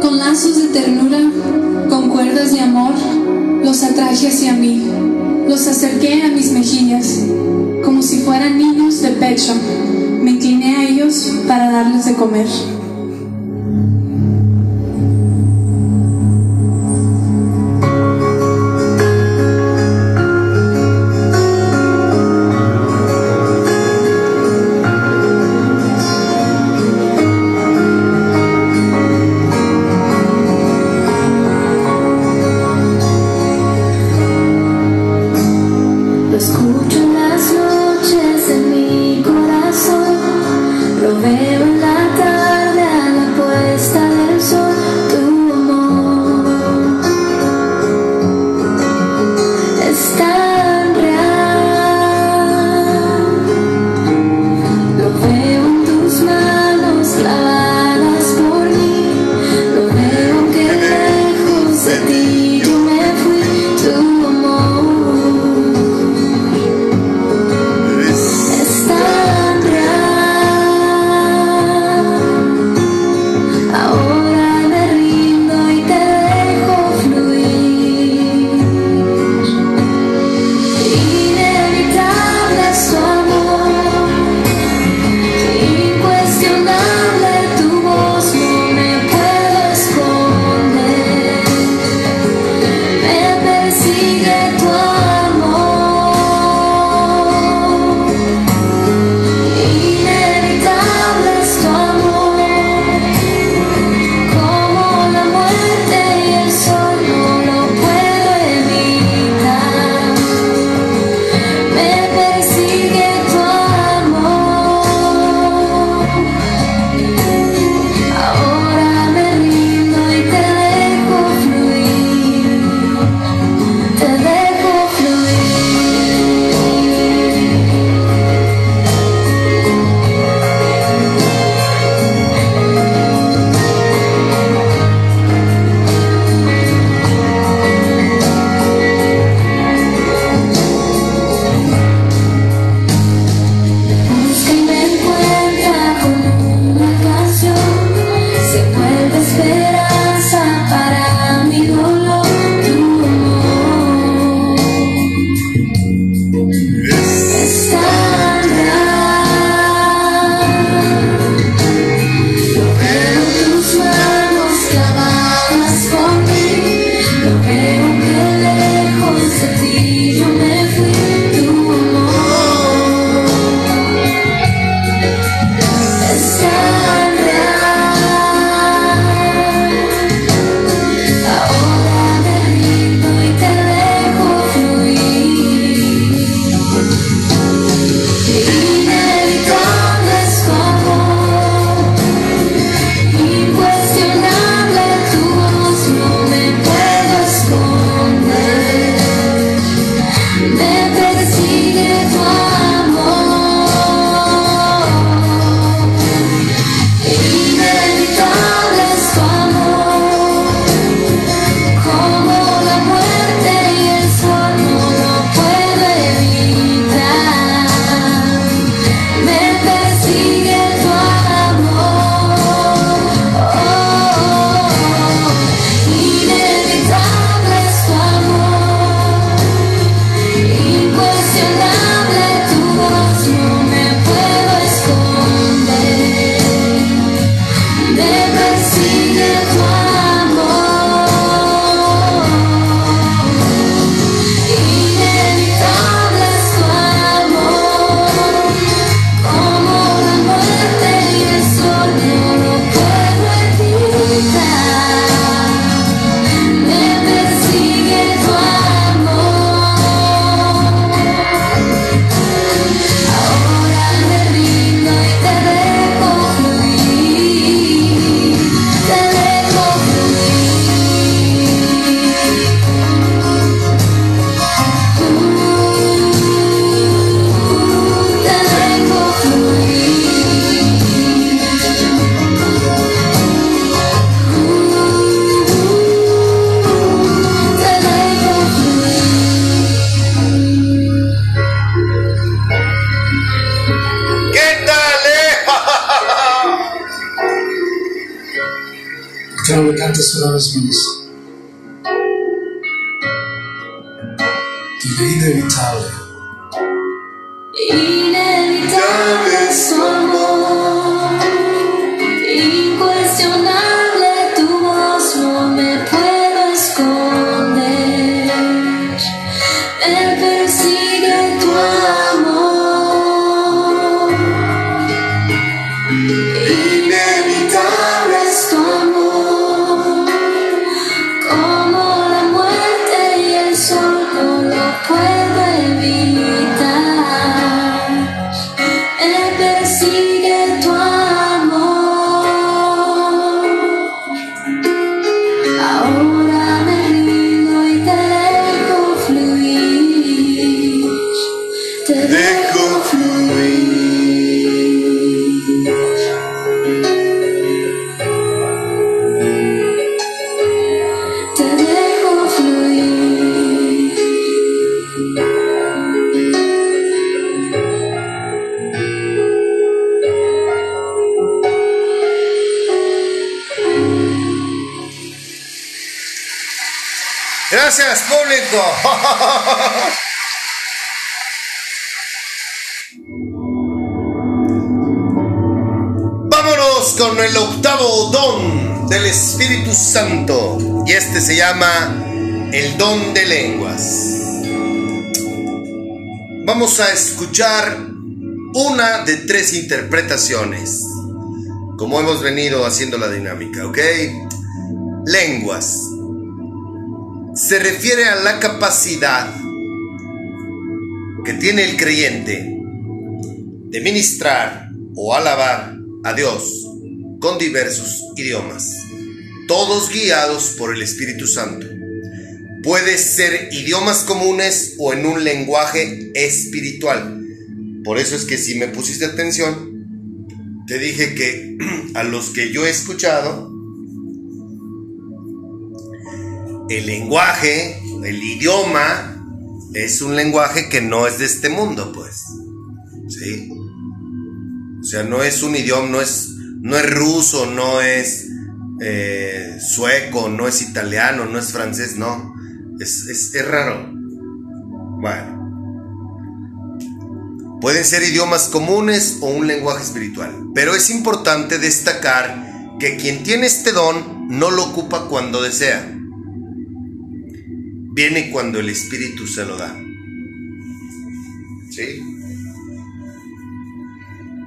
Con lazos de ternura, con cuerdas de amor, los atraje hacia mí, los acerqué a mis mejillas, como si fueran niños de pecho. Me incliné a ellos para darles de comer. Vámonos con el octavo don del Espíritu Santo. Y este se llama el don de lenguas. Vamos a escuchar una de tres interpretaciones. Como hemos venido haciendo la dinámica, ¿ok? Lenguas se refiere a la capacidad que tiene el creyente de ministrar o alabar a Dios con diversos idiomas, todos guiados por el Espíritu Santo. Puede ser idiomas comunes o en un lenguaje espiritual. Por eso es que si me pusiste atención, te dije que a los que yo he escuchado, el lenguaje, el idioma, es un lenguaje que no es de este mundo, pues. ¿Sí? O sea, no es un idioma, no es, no es ruso, no es eh, sueco, no es italiano, no es francés, no. Es, es, es raro. Bueno. Pueden ser idiomas comunes o un lenguaje espiritual. Pero es importante destacar que quien tiene este don no lo ocupa cuando desea viene cuando el Espíritu se lo da. ¿Sí?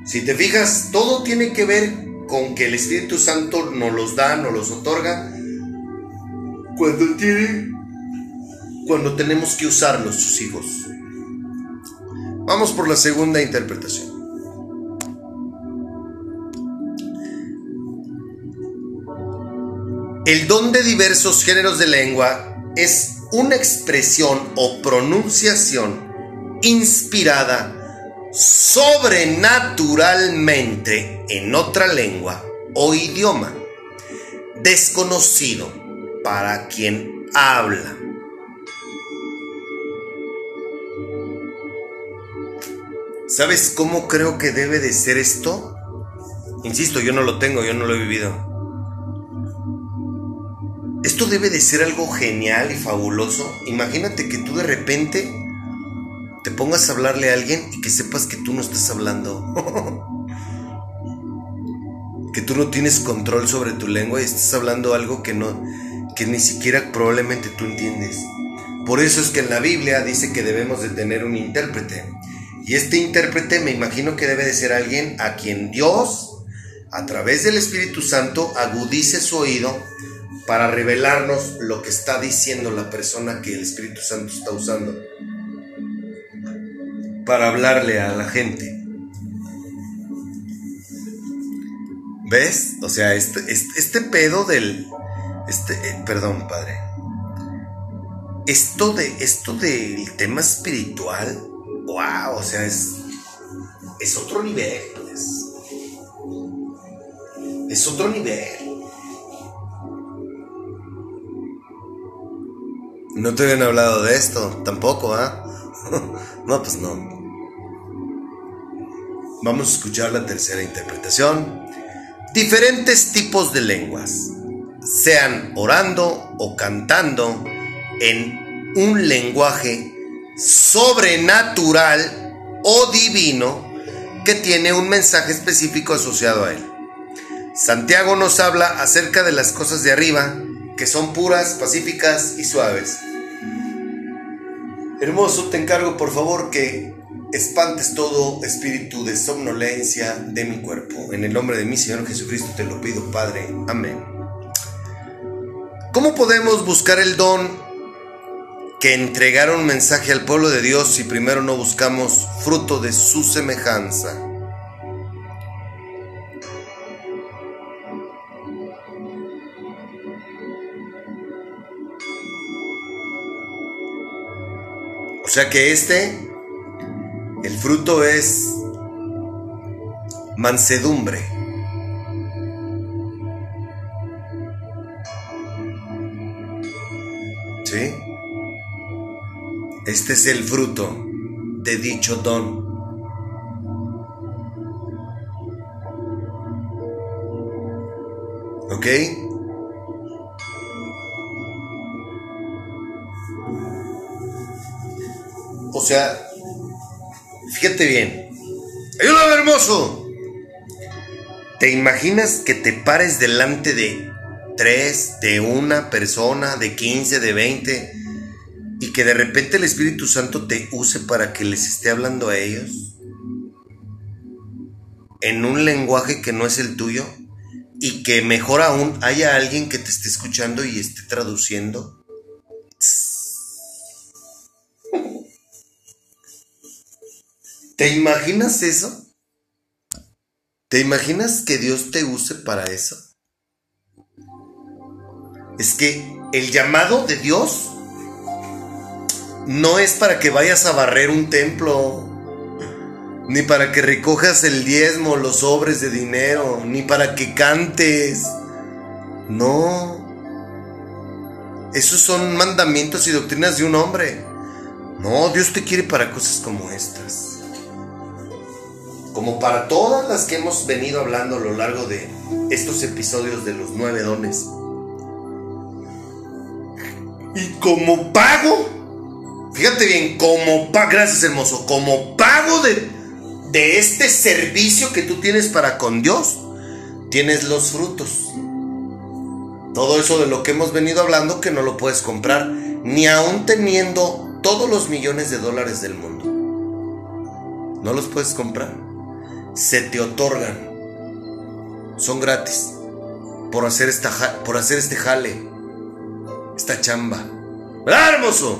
Si te fijas, todo tiene que ver con que el Espíritu Santo nos los da, nos los otorga, cuando tiene, cuando tenemos que usarlos, sus hijos. Vamos por la segunda interpretación. El don de diversos géneros de lengua es una expresión o pronunciación inspirada sobrenaturalmente en otra lengua o idioma desconocido para quien habla. ¿Sabes cómo creo que debe de ser esto? Insisto, yo no lo tengo, yo no lo he vivido. Debe de ser algo genial y fabuloso. Imagínate que tú de repente te pongas a hablarle a alguien y que sepas que tú no estás hablando. que tú no tienes control sobre tu lengua y estás hablando algo que no que ni siquiera probablemente tú entiendes. Por eso es que en la Biblia dice que debemos de tener un intérprete. Y este intérprete me imagino que debe de ser alguien a quien Dios, a través del Espíritu Santo, agudice su oído para revelarnos lo que está diciendo la persona que el Espíritu Santo está usando para hablarle a la gente. ¿Ves? O sea, este, este, este pedo del... Este, eh, perdón, padre. Esto de esto del tema espiritual, wow, o sea, es es otro nivel, pues. Es otro nivel. No te habían hablado de esto, tampoco, ¿ah? no, pues no. Vamos a escuchar la tercera interpretación. Diferentes tipos de lenguas. sean orando o cantando en un lenguaje sobrenatural o divino que tiene un mensaje específico asociado a él. Santiago nos habla acerca de las cosas de arriba, que son puras, pacíficas y suaves. Hermoso, te encargo por favor que espantes todo espíritu de somnolencia de mi cuerpo. En el nombre de mi Señor Jesucristo te lo pido, Padre. Amén. ¿Cómo podemos buscar el don que entregar un mensaje al pueblo de Dios si primero no buscamos fruto de su semejanza? Sea que este, el fruto es mansedumbre. ¿Sí? Este es el fruto de dicho don. ¿Ok? O sea, fíjate bien. ¡Ayúdame, hermoso! ¿Te imaginas que te pares delante de tres, de una persona, de 15, de 20, y que de repente el Espíritu Santo te use para que les esté hablando a ellos? En un lenguaje que no es el tuyo, y que mejor aún haya alguien que te esté escuchando y esté traduciendo. ¿Te imaginas eso? ¿Te imaginas que Dios te use para eso? Es que el llamado de Dios no es para que vayas a barrer un templo, ni para que recojas el diezmo, los sobres de dinero, ni para que cantes. No. Esos son mandamientos y doctrinas de un hombre. No, Dios te quiere para cosas como estas como para todas las que hemos venido hablando a lo largo de estos episodios de los nueve dones. Y como pago, fíjate bien, como pago, gracias hermoso, como pago de, de este servicio que tú tienes para con Dios, tienes los frutos. Todo eso de lo que hemos venido hablando que no lo puedes comprar, ni aún teniendo todos los millones de dólares del mundo. No los puedes comprar se te otorgan. Son gratis. Por hacer, esta, por hacer este jale. Esta chamba. ¿Verdad, hermoso?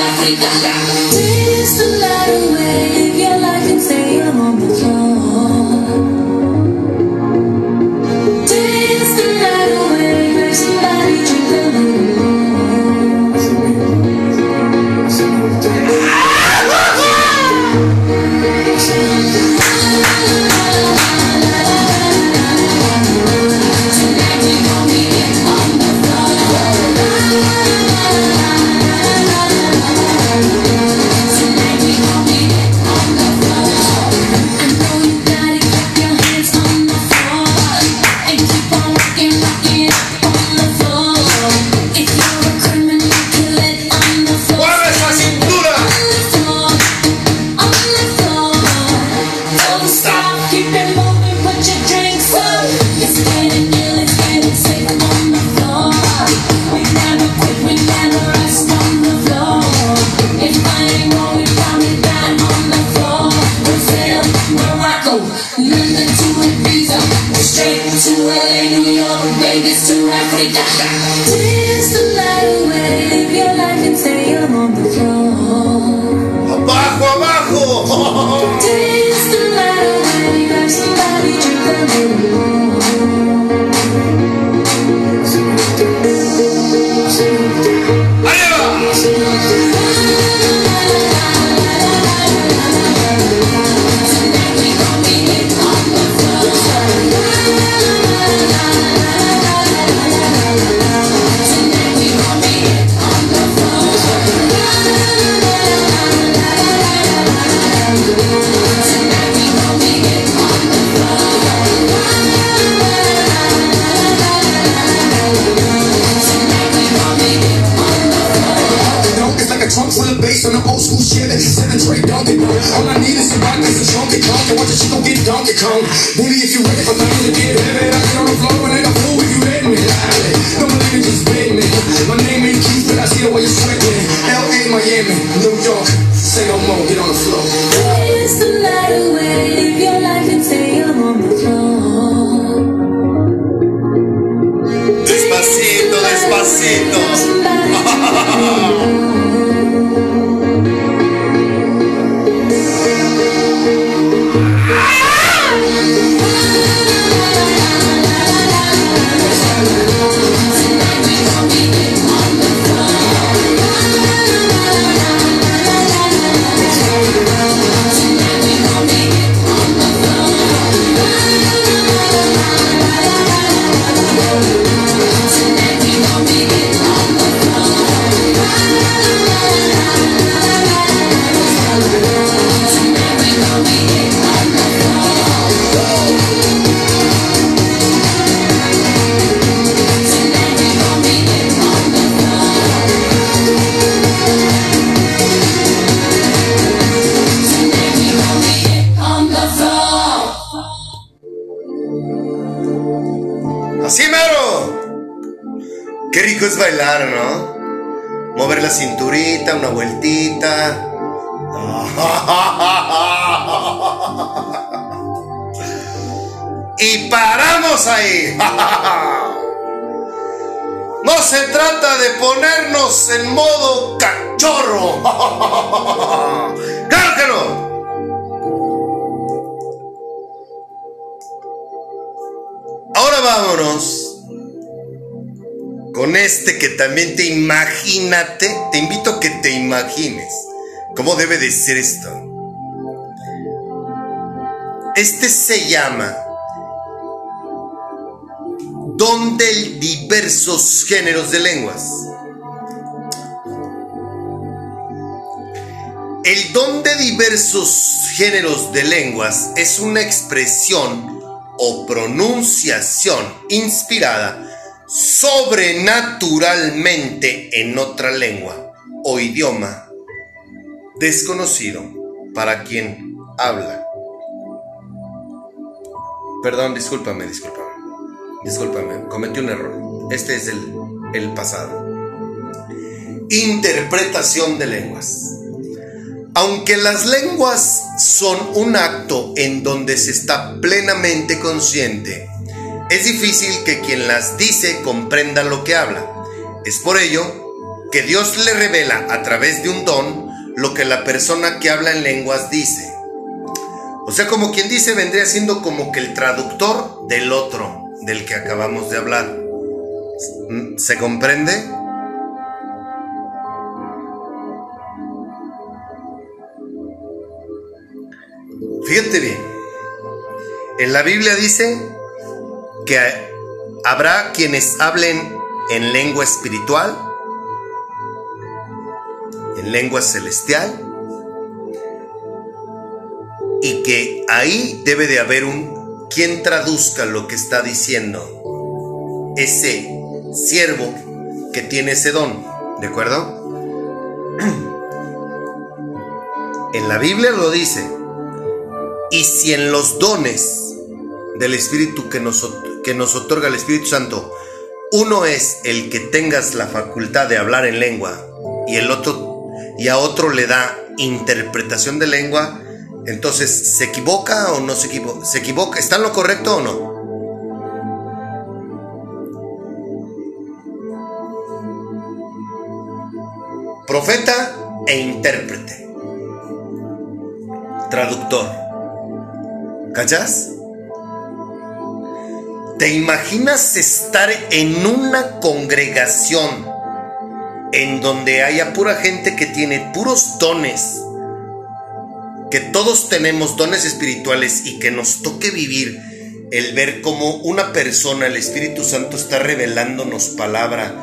I think I shall. Dance the night away. En modo cachorro. ¡Claro! Ahora vámonos con este que también te imagínate, te invito a que te imagines cómo debe de ser esto. Este se llama Don de diversos géneros de lenguas. El don de diversos géneros de lenguas es una expresión o pronunciación inspirada sobrenaturalmente en otra lengua o idioma desconocido para quien habla. Perdón, discúlpame, discúlpame. Discúlpame, cometí un error. Este es el, el pasado. Interpretación de lenguas. Aunque las lenguas son un acto en donde se está plenamente consciente, es difícil que quien las dice comprenda lo que habla. Es por ello que Dios le revela a través de un don lo que la persona que habla en lenguas dice. O sea, como quien dice, vendría siendo como que el traductor del otro, del que acabamos de hablar. ¿Se comprende? Fíjate bien. En la Biblia dice que habrá quienes hablen en lengua espiritual, en lengua celestial, y que ahí debe de haber un quien traduzca lo que está diciendo ese siervo que tiene ese don, ¿de acuerdo? En la Biblia lo dice. Y si en los dones del Espíritu que nos, que nos otorga el Espíritu Santo, uno es el que tengas la facultad de hablar en lengua y el otro y a otro le da interpretación de lengua, Entonces, ¿se equivoca o no se equivoca? ¿Se equivoca? ¿Está en lo correcto o no? Profeta e intérprete. Traductor. ¿Cachas? ¿Te imaginas estar en una congregación en donde haya pura gente que tiene puros dones? Que todos tenemos dones espirituales y que nos toque vivir el ver cómo una persona, el Espíritu Santo, está revelándonos palabra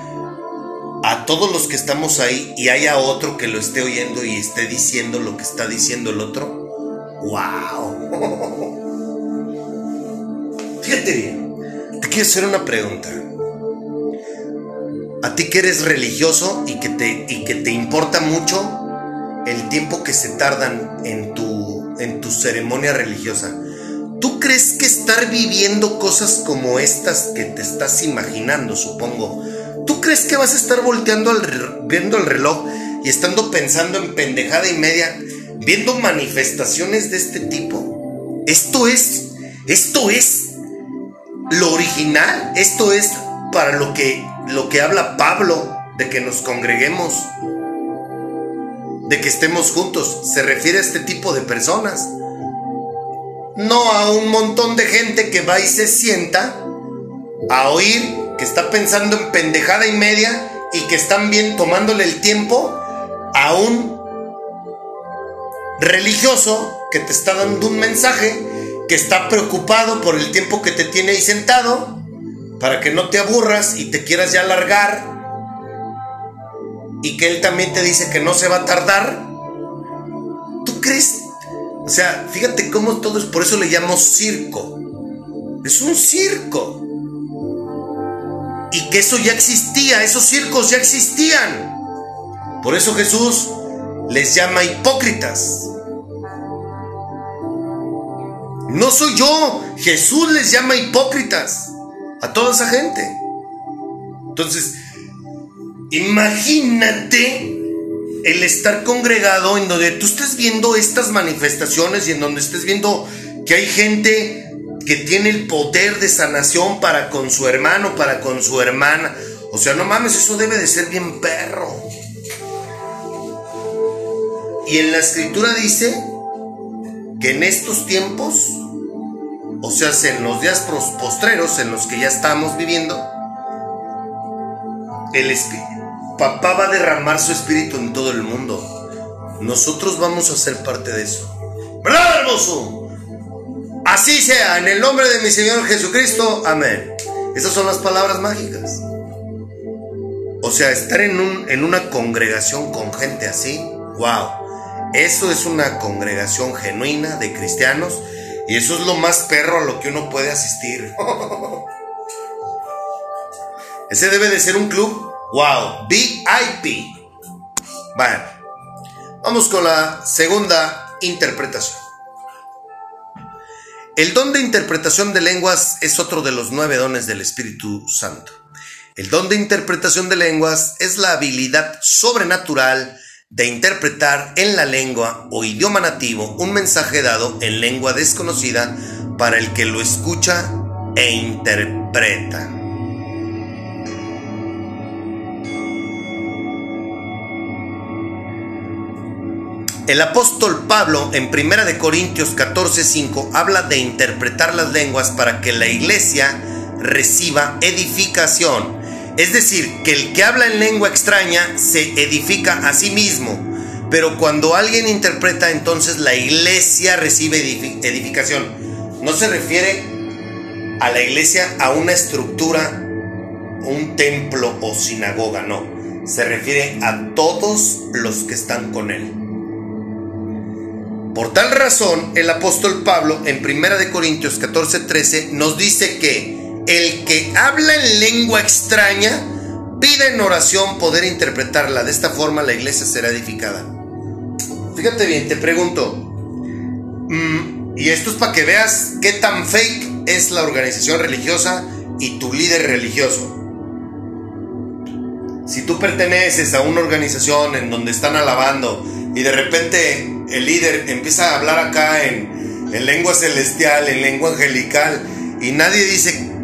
a todos los que estamos ahí y haya otro que lo esté oyendo y esté diciendo lo que está diciendo el otro. ¡Wow! Fíjate bien, te quiero hacer una pregunta. A ti que eres religioso y que te, y que te importa mucho el tiempo que se tardan en tu, en tu ceremonia religiosa, ¿tú crees que estar viviendo cosas como estas que te estás imaginando, supongo, ¿Tú crees que vas a estar volteando al, viendo el reloj y estando pensando en pendejada y media, viendo manifestaciones de este tipo? Esto es, esto es lo original, esto es para lo que, lo que habla Pablo de que nos congreguemos, de que estemos juntos. Se refiere a este tipo de personas. No a un montón de gente que va y se sienta a oír que está pensando en pendejada y media y que están bien tomándole el tiempo a un religioso que te está dando un mensaje, que está preocupado por el tiempo que te tiene ahí sentado, para que no te aburras y te quieras ya largar, y que él también te dice que no se va a tardar. ¿Tú crees? O sea, fíjate cómo todo es, por eso le llamo circo. Es un circo y que eso ya existía, esos circos ya existían. Por eso Jesús les llama hipócritas. No soy yo, Jesús les llama hipócritas a toda esa gente. Entonces, imagínate el estar congregado en donde tú estés viendo estas manifestaciones y en donde estés viendo que hay gente que tiene el poder de sanación para con su hermano, para con su hermana. O sea, no mames, eso debe de ser bien perro. Y en la escritura dice que en estos tiempos, o sea, en los días postreros en los que ya estamos viviendo, el papá va a derramar su espíritu en todo el mundo. Nosotros vamos a ser parte de eso. ¿Verdad, hermoso? Así sea, en el nombre de mi Señor Jesucristo, amén. Esas son las palabras mágicas. O sea, estar en, un, en una congregación con gente así, wow. Eso es una congregación genuina de cristianos y eso es lo más perro a lo que uno puede asistir. Ese debe de ser un club, wow, VIP. Bueno, vamos con la segunda interpretación. El don de interpretación de lenguas es otro de los nueve dones del Espíritu Santo. El don de interpretación de lenguas es la habilidad sobrenatural de interpretar en la lengua o idioma nativo un mensaje dado en lengua desconocida para el que lo escucha e interpreta. El apóstol Pablo en 1 de Corintios 14:5 habla de interpretar las lenguas para que la iglesia reciba edificación. Es decir, que el que habla en lengua extraña se edifica a sí mismo. Pero cuando alguien interpreta, entonces la iglesia recibe edificación. No se refiere a la iglesia a una estructura, un templo o sinagoga, no. Se refiere a todos los que están con él. Por tal razón, el apóstol Pablo en 1 de Corintios 14:13 nos dice que el que habla en lengua extraña pide en oración poder interpretarla. De esta forma la iglesia será edificada. Fíjate bien, te pregunto, mm, y esto es para que veas qué tan fake es la organización religiosa y tu líder religioso. Si tú perteneces a una organización en donde están alabando y de repente el líder empieza a hablar acá en, en lengua celestial, en lengua angelical, y nadie dice,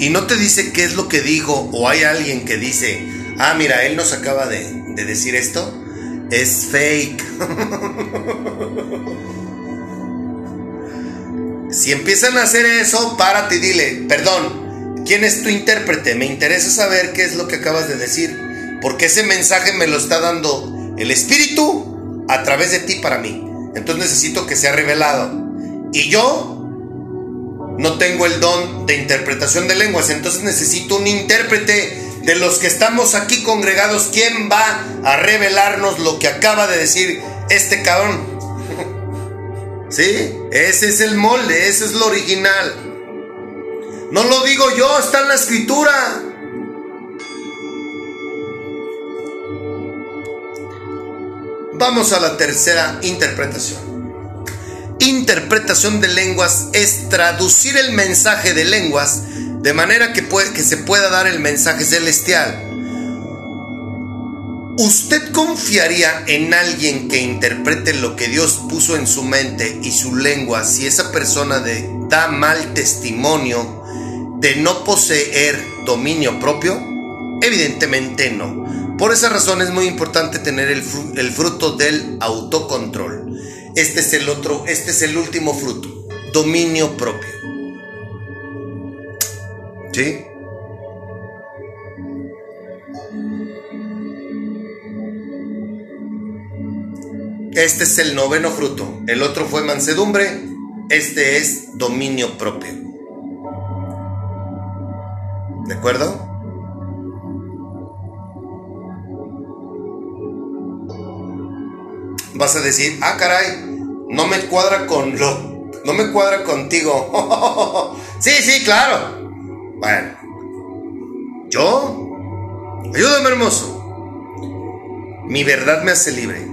y no te dice qué es lo que dijo, o hay alguien que dice, ah, mira, él nos acaba de, de decir esto, es fake. si empiezan a hacer eso, párate y dile, perdón, ¿quién es tu intérprete? Me interesa saber qué es lo que acabas de decir, porque ese mensaje me lo está dando el Espíritu a través de ti para mí. Entonces necesito que sea revelado. Y yo no tengo el don de interpretación de lenguas, entonces necesito un intérprete de los que estamos aquí congregados. ¿Quién va a revelarnos lo que acaba de decir este cabrón? ¿Sí? Ese es el molde, ese es lo original. No lo digo yo, está en la escritura. Vamos a la tercera interpretación. Interpretación de lenguas es traducir el mensaje de lenguas de manera que, se pueda dar el mensaje celestial. ¿Usted confiaría en alguien que interprete lo que Dios puso en su mente y su lengua si esa persona da mal testimonio de no poseer dominio propio? Evidentemente no. Por esa razón es muy importante tener el fruto del autocontrol. Este es el otro, este es el último fruto, dominio propio. ¿Sí? Este es el noveno fruto. El otro fue mansedumbre. Este es dominio propio. ¿De acuerdo? Vas a decir, ah, caray, no me cuadra con lo, no me cuadra contigo. sí, sí, claro. Bueno, yo, ayúdame hermoso. Mi verdad me hace libre.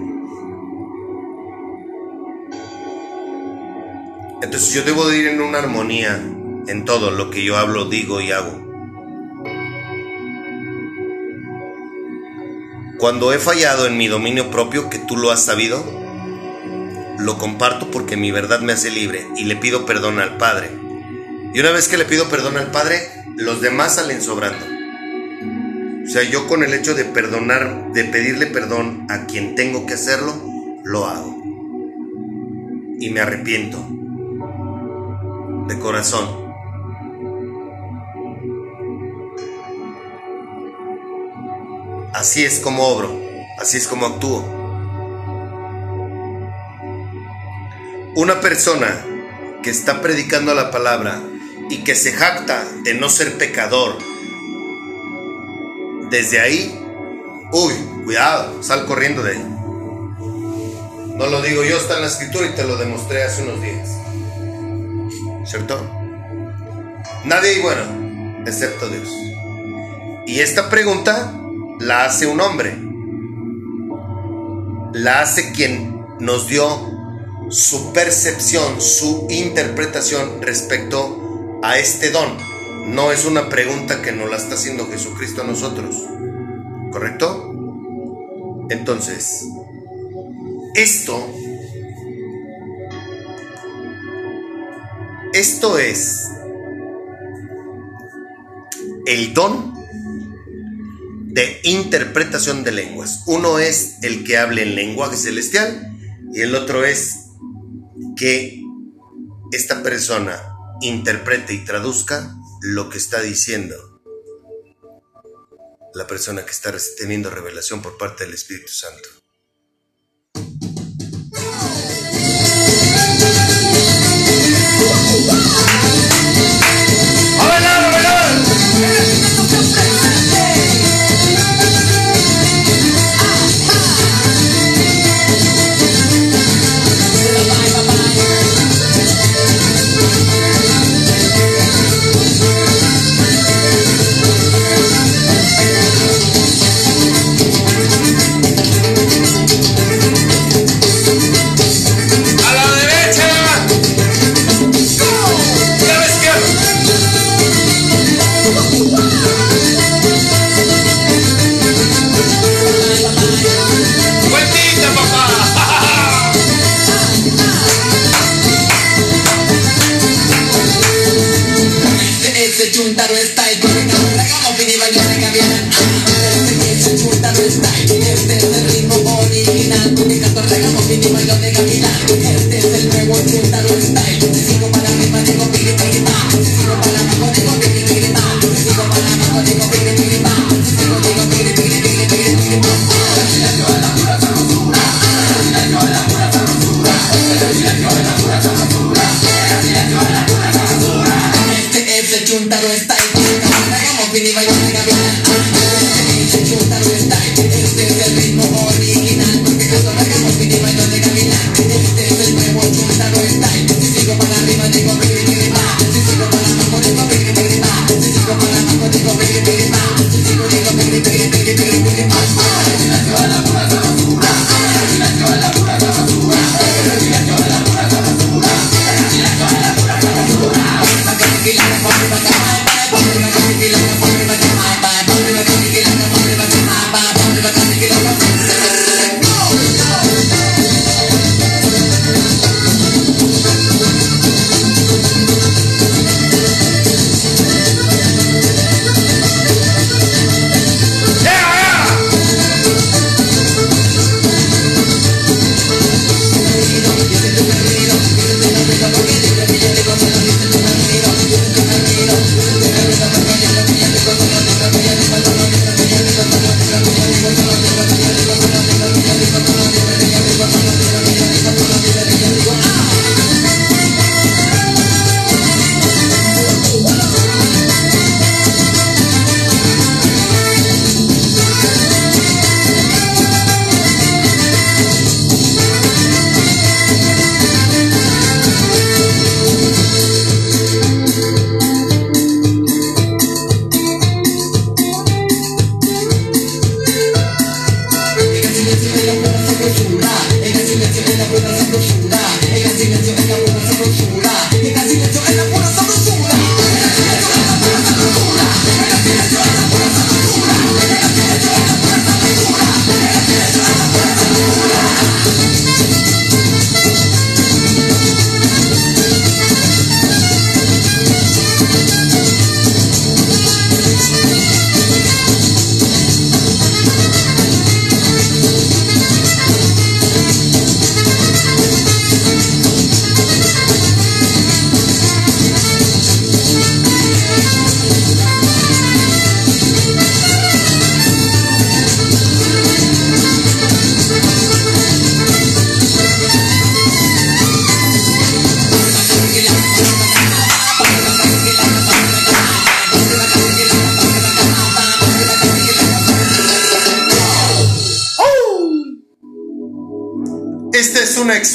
Entonces yo debo de ir en una armonía en todo lo que yo hablo, digo y hago. Cuando he fallado en mi dominio propio, que tú lo has sabido, lo comparto porque mi verdad me hace libre y le pido perdón al Padre. Y una vez que le pido perdón al Padre, los demás salen sobrando. O sea, yo con el hecho de perdonar, de pedirle perdón a quien tengo que hacerlo, lo hago. Y me arrepiento. De corazón. Así es como obro, así es como actúo. Una persona que está predicando la palabra y que se jacta de no ser pecador, desde ahí, uy, cuidado, sal corriendo de ahí. No lo digo yo, está en la escritura y te lo demostré hace unos días. ¿Cierto? Nadie bueno, excepto Dios. Y esta pregunta la hace un hombre. La hace quien nos dio su percepción, su interpretación respecto a este don. No es una pregunta que nos la está haciendo Jesucristo a nosotros. ¿Correcto? Entonces, esto, esto es el don de interpretación de lenguas. Uno es el que hable en lenguaje celestial y el otro es que esta persona interprete y traduzca lo que está diciendo la persona que está teniendo revelación por parte del Espíritu Santo.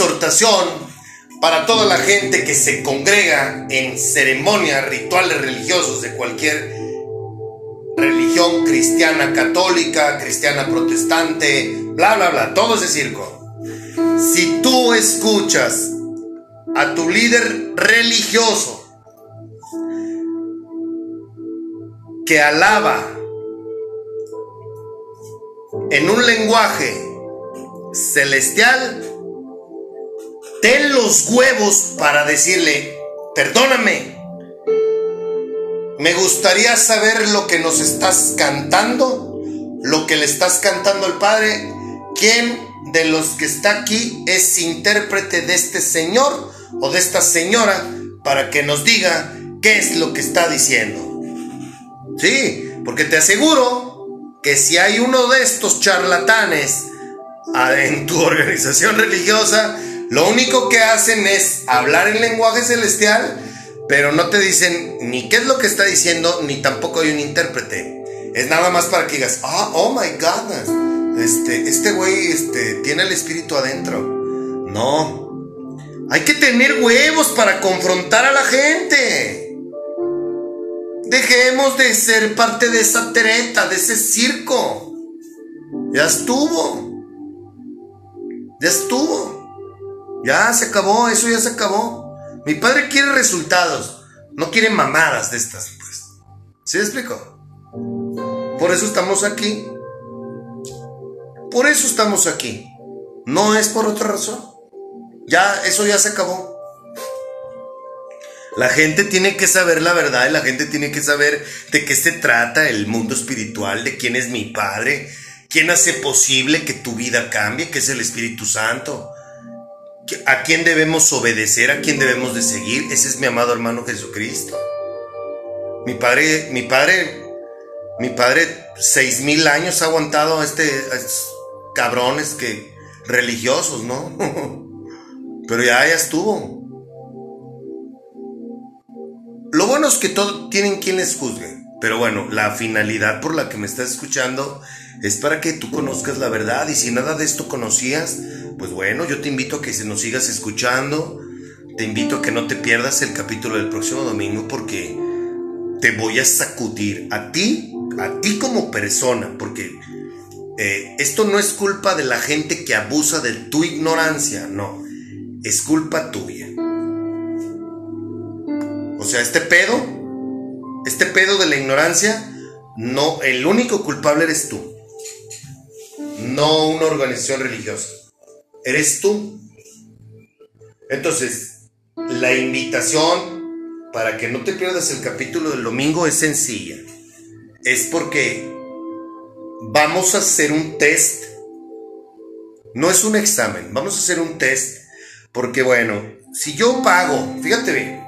Exhortación para toda la gente que se congrega en ceremonias, rituales religiosos de cualquier religión cristiana católica, cristiana protestante, bla, bla, bla, todo ese circo. Si tú escuchas a tu líder religioso que alaba en un lenguaje celestial, ten los huevos para decirle, perdóname, me gustaría saber lo que nos estás cantando, lo que le estás cantando al Padre, quién de los que está aquí es intérprete de este señor o de esta señora para que nos diga qué es lo que está diciendo. Sí, porque te aseguro que si hay uno de estos charlatanes a- en tu organización religiosa, lo único que hacen es hablar en lenguaje celestial, pero no te dicen ni qué es lo que está diciendo, ni tampoco hay un intérprete. Es nada más para que digas, ah, oh my God, este, este güey este, tiene el espíritu adentro. No, hay que tener huevos para confrontar a la gente. Dejemos de ser parte de esa treta, de ese circo. Ya estuvo. Ya estuvo. Ya se acabó, eso ya se acabó. Mi padre quiere resultados, no quiere mamadas de estas, pues. ¿Sí explico? Por eso estamos aquí. Por eso estamos aquí. No es por otra razón. Ya, eso ya se acabó. La gente tiene que saber la verdad la gente tiene que saber de qué se trata el mundo espiritual, de quién es mi Padre, quién hace posible que tu vida cambie, que es el Espíritu Santo. ¿A quién debemos obedecer? ¿A quién debemos de seguir? Ese es mi amado hermano Jesucristo. Mi padre, mi padre, mi padre, seis mil años ha aguantado a, este, estos cabrones que religiosos, ¿no? Pero ya, estuvo. Lo bueno es que todos tienen quien les juzgue. Pero bueno, la finalidad por la que me estás escuchando es para que tú conozcas la verdad. Y si nada de esto conocías, pues bueno, yo te invito a que nos sigas escuchando. Te invito a que no te pierdas el capítulo del próximo domingo porque te voy a sacudir a ti, a ti como persona, porque eh, esto no es culpa de la gente que abusa de tu ignorancia, no, es culpa tuya. O sea, este pedo, este pedo de la ignorancia, no, el único culpable eres tú, no una organización religiosa, eres tú. Entonces, la invitación para que no te pierdas el capítulo del domingo es sencilla. Es porque vamos a hacer un test. No es un examen, vamos a hacer un test. Porque bueno, si yo pago, fíjate bien,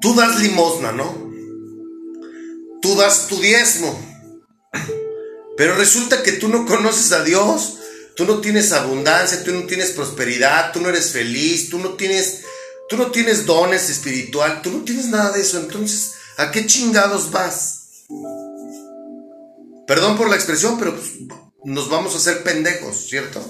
tú das limosna, ¿no? Tú das tu diezmo. Pero resulta que tú no conoces a Dios, tú no tienes abundancia, tú no tienes prosperidad, tú no eres feliz, tú no tienes Tú no tienes dones espiritual, tú no tienes nada de eso, entonces, ¿a qué chingados vas? Perdón por la expresión, pero pues, nos vamos a hacer pendejos, ¿cierto?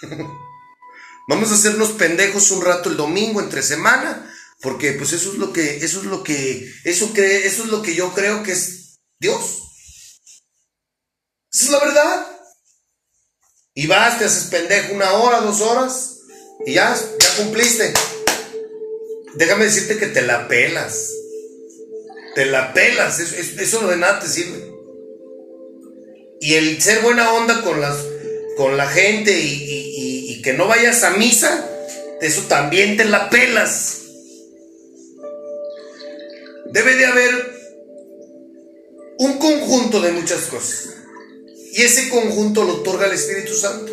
vamos a hacernos pendejos un rato el domingo entre semana, porque pues eso es lo que eso es lo que eso cree, eso es lo que yo creo que es Dios. Esa es la verdad. Y vas, te haces pendejo una hora, dos horas y ya, ya cumpliste déjame decirte que te la pelas. Te la pelas, eso, de nada te sirve. Y el ser buena onda con, las, con la gente y, y que no vayas a misa, eso también te la pelas. Debe de haber un conjunto de muchas cosas. Y ese conjunto lo otorga el Espíritu Santo.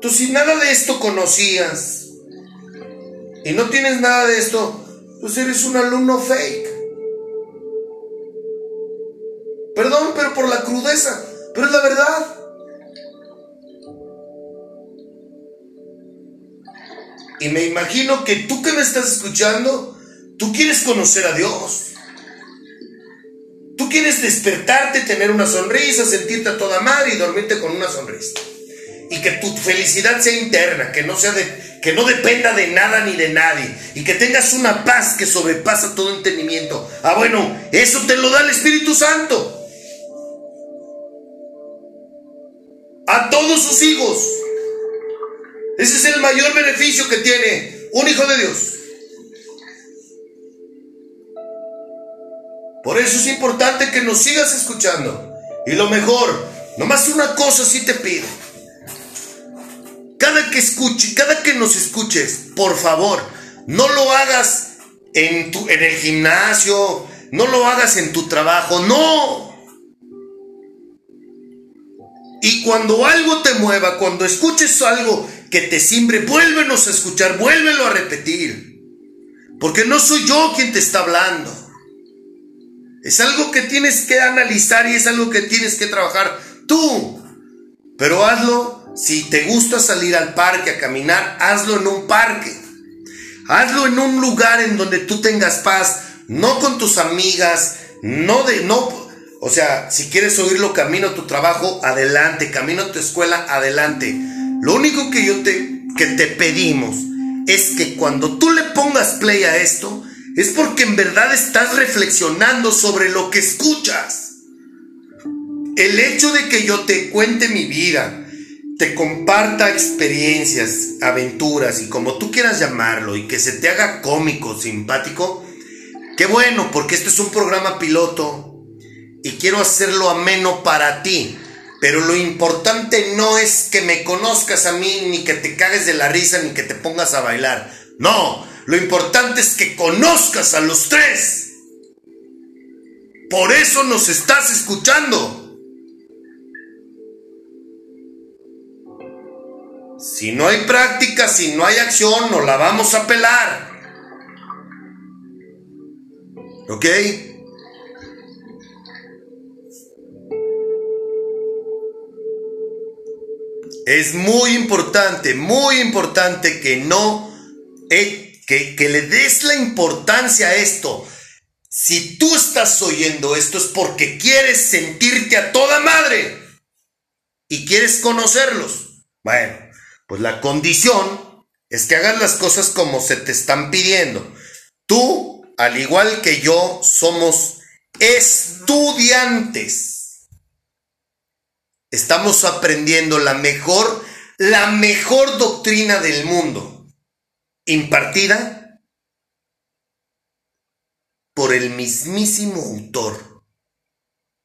Tú si nada de esto conocías y no tienes nada de esto, pues eres un alumno fake. Perdón, pero por la crudeza, pero es la verdad. Y me imagino que tú que me estás escuchando, tú quieres conocer a Dios. Tú quieres despertarte, tener una sonrisa, sentirte toda madre y dormirte con una sonrisa y que tu felicidad sea interna, que no sea de, que no dependa de nada ni de nadie y que tengas una paz que sobrepasa todo entendimiento. Ah, bueno, eso te lo da el Espíritu Santo. A todos sus hijos. Ese es el mayor beneficio que tiene un hijo de Dios. Por eso es importante que nos sigas escuchando. Y lo mejor, nomás una cosa sí te pido cada que escuche, cada que nos escuches, por favor, no lo hagas en, tu, en el gimnasio, no lo hagas en tu trabajo, no. Y cuando algo te mueva, cuando escuches algo que te simbre, vuélvenos a escuchar, vuélvelo a repetir. Porque no soy yo quien te está hablando. Es algo que tienes que analizar y es algo que tienes que trabajar tú. Pero hazlo si te gusta salir al parque a caminar, hazlo en un parque. Hazlo en un lugar en donde tú tengas paz, no con tus amigas, no de no, o sea, si quieres oírlo camino a tu trabajo, adelante, camino a tu escuela, adelante. Lo único que yo te que te pedimos es que cuando tú le pongas play a esto, es porque en verdad estás reflexionando sobre lo que escuchas. El hecho de que yo te cuente mi vida, te comparta experiencias, aventuras y como tú quieras llamarlo y que se te haga cómico, simpático, qué bueno, porque este es un programa piloto y quiero hacerlo ameno para ti, Pero lo importante no es que me conozcas a mí, ni que te cagues de la risa, ni que te pongas a bailar. No, lo importante es que conozcas a los tres. Por eso nos estás escuchando. Si no hay práctica, si no hay acción, no la vamos a pelar. ¿Ok? Es muy importante, muy importante que no, eh, que, le des la importancia a esto. Si tú estás oyendo esto es porque quieres sentirte a toda madre y quieres conocerlos. Bueno, pues la condición es que hagas las cosas como se te están pidiendo. Tú, al igual que yo, somos estudiantes. Estamos aprendiendo la mejor, la mejor doctrina del mundo, impartida por el mismísimo autor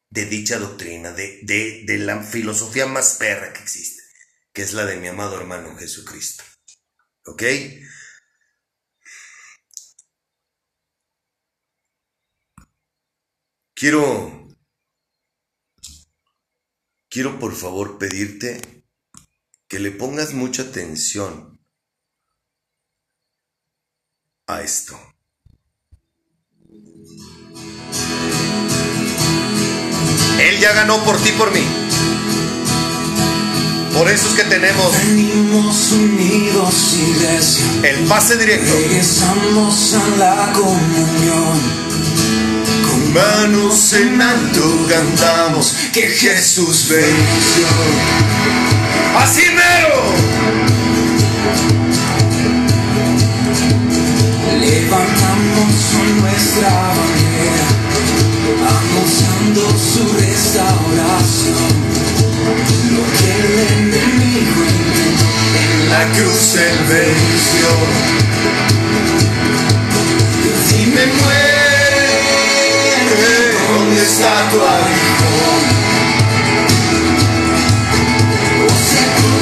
de dicha doctrina, de, de, de la filosofía más perra que existe, que es la de mi amado hermano Jesucristo. ¿Ok? Quiero quiero por favor pedirte que le pongas mucha atención a esto. Él ya ganó por ti, por mí. Por eso es que tenemos Venimos unidos, iglesia. el pase directo. Regresamos a la comunión. Con manos en alto cantamos que Jesús venció. ¡Así mero! Levantamos nuestra bandera, anunciando su restauración. Lo que el enemigo en la cruz él venció. Dime muere, ¿dónde está tu aguijón? Oh sepulcro,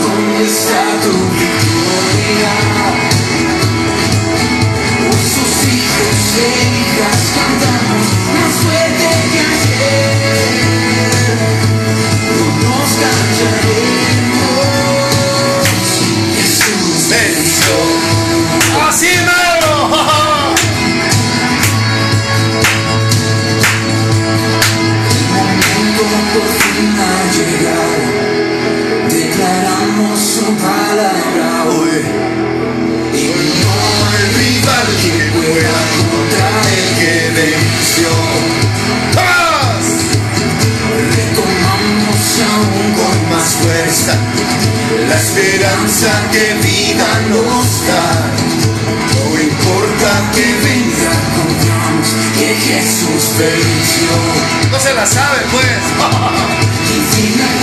¿dónde está tu victoria? Declaramos su palabra hoy. No se la sabe, pues.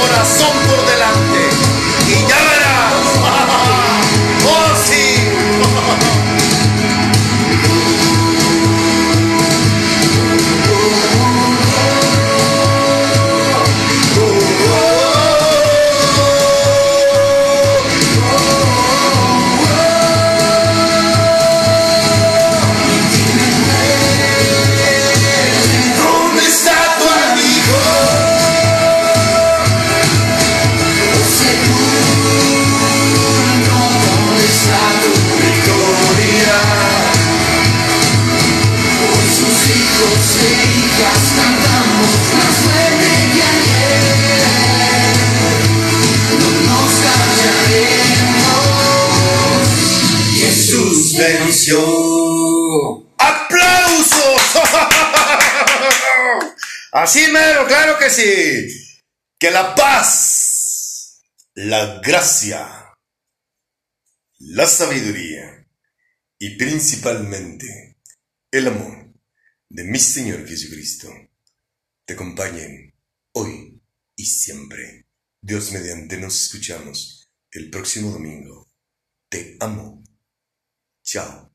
corazón por delante. Paz, la gracia, la sabiduría y principalmente el amor de mi Señor Jesucristo te acompañen hoy y siempre. Dios mediante nos escuchamos el próximo domingo. Te amo. Chao.